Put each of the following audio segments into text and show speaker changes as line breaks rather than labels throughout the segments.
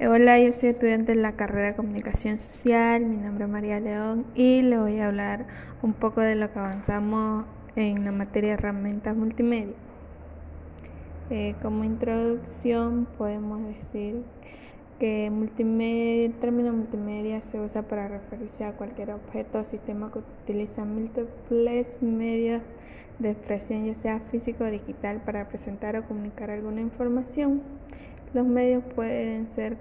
Hola, yo soy estudiante de la carrera de Comunicación Social, mi nombre es María León y le voy a hablar un poco de lo que avanzamos en la materia de herramientas multimedia. Eh, como introducción podemos decir que multimedia, el término multimedia se usa para referirse a cualquier objeto o sistema que utiliza múltiples medios de expresión, ya sea físico o digital, para presentar o comunicar alguna información. Los medios pueden ser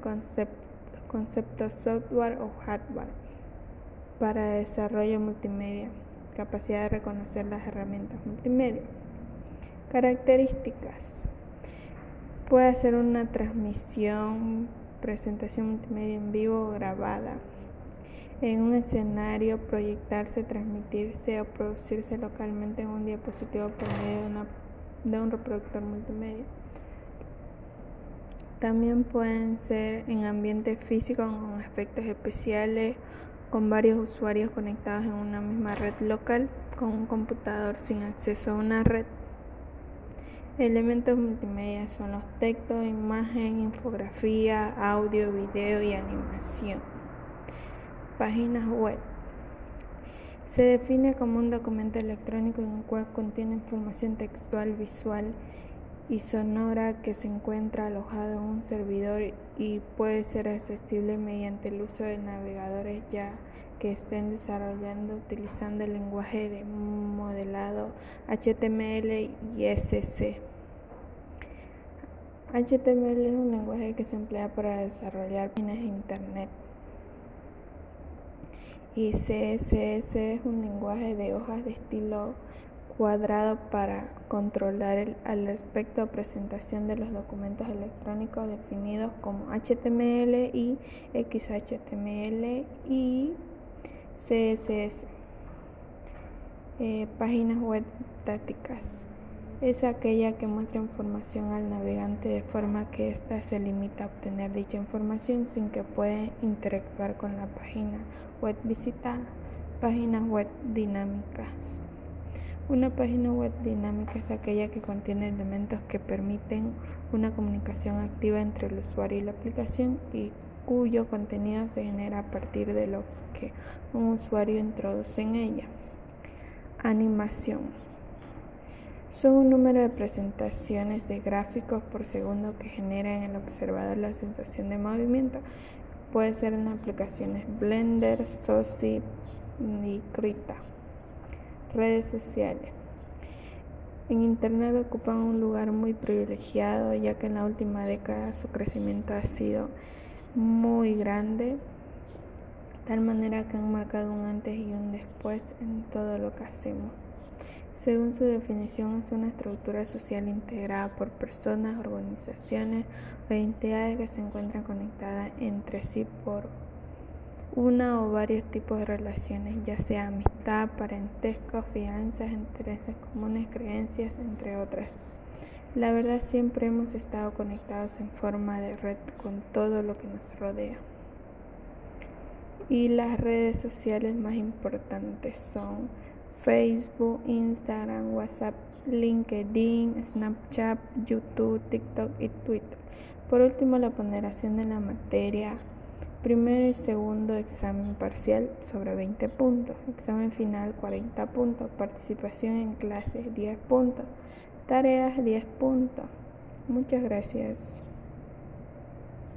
conceptos software o hardware para desarrollo multimedia, capacidad de reconocer las herramientas multimedia. Características. Puede ser una transmisión, presentación multimedia en vivo o grabada. En un escenario, proyectarse, transmitirse o producirse localmente en un diapositivo por medio de, de un reproductor multimedia. También pueden ser en ambiente físico con efectos especiales, con varios usuarios conectados en una misma red local, con un computador sin acceso a una red. Elementos multimedia son los textos, imagen, infografía, audio, video y animación. Páginas web. Se define como un documento electrónico en el cual contiene información textual, visual y sonora que se encuentra alojado en un servidor y puede ser accesible mediante el uso de navegadores ya que estén desarrollando utilizando el lenguaje de modelado HTML y SC. HTML es un lenguaje que se emplea para desarrollar páginas de Internet y CSS es un lenguaje de hojas de estilo cuadrado para controlar el, aspecto o presentación de los documentos electrónicos definidos como HTML y XHTML y CSS. Eh, páginas web tácticas. Es aquella que muestra información al navegante de forma que ésta se limita a obtener dicha información sin que pueda interactuar con la página web visitada. Páginas web dinámicas. Una página web dinámica es aquella que contiene elementos que permiten una comunicación activa entre el usuario y la aplicación y cuyo contenido se genera a partir de lo que un usuario introduce en ella. Animación. Son un número de presentaciones de gráficos por segundo que generan en el observador la sensación de movimiento. Puede ser en aplicaciones Blender, Soci y Krita. Redes sociales. En Internet ocupan un lugar muy privilegiado ya que en la última década su crecimiento ha sido muy grande, tal manera que han marcado un antes y un después en todo lo que hacemos. Según su definición, es una estructura social integrada por personas, organizaciones o entidades que se encuentran conectadas entre sí por una o varios tipos de relaciones, ya sea amistad, parentesco, fianzas, intereses comunes, creencias, entre otras. La verdad siempre hemos estado conectados en forma de red con todo lo que nos rodea. Y las redes sociales más importantes son Facebook, Instagram, WhatsApp, LinkedIn, Snapchat, YouTube, TikTok y Twitter. Por último, la ponderación de la materia Primer y segundo examen parcial sobre 20 puntos. Examen final 40 puntos. Participación en clases 10 puntos. Tareas 10 puntos. Muchas gracias.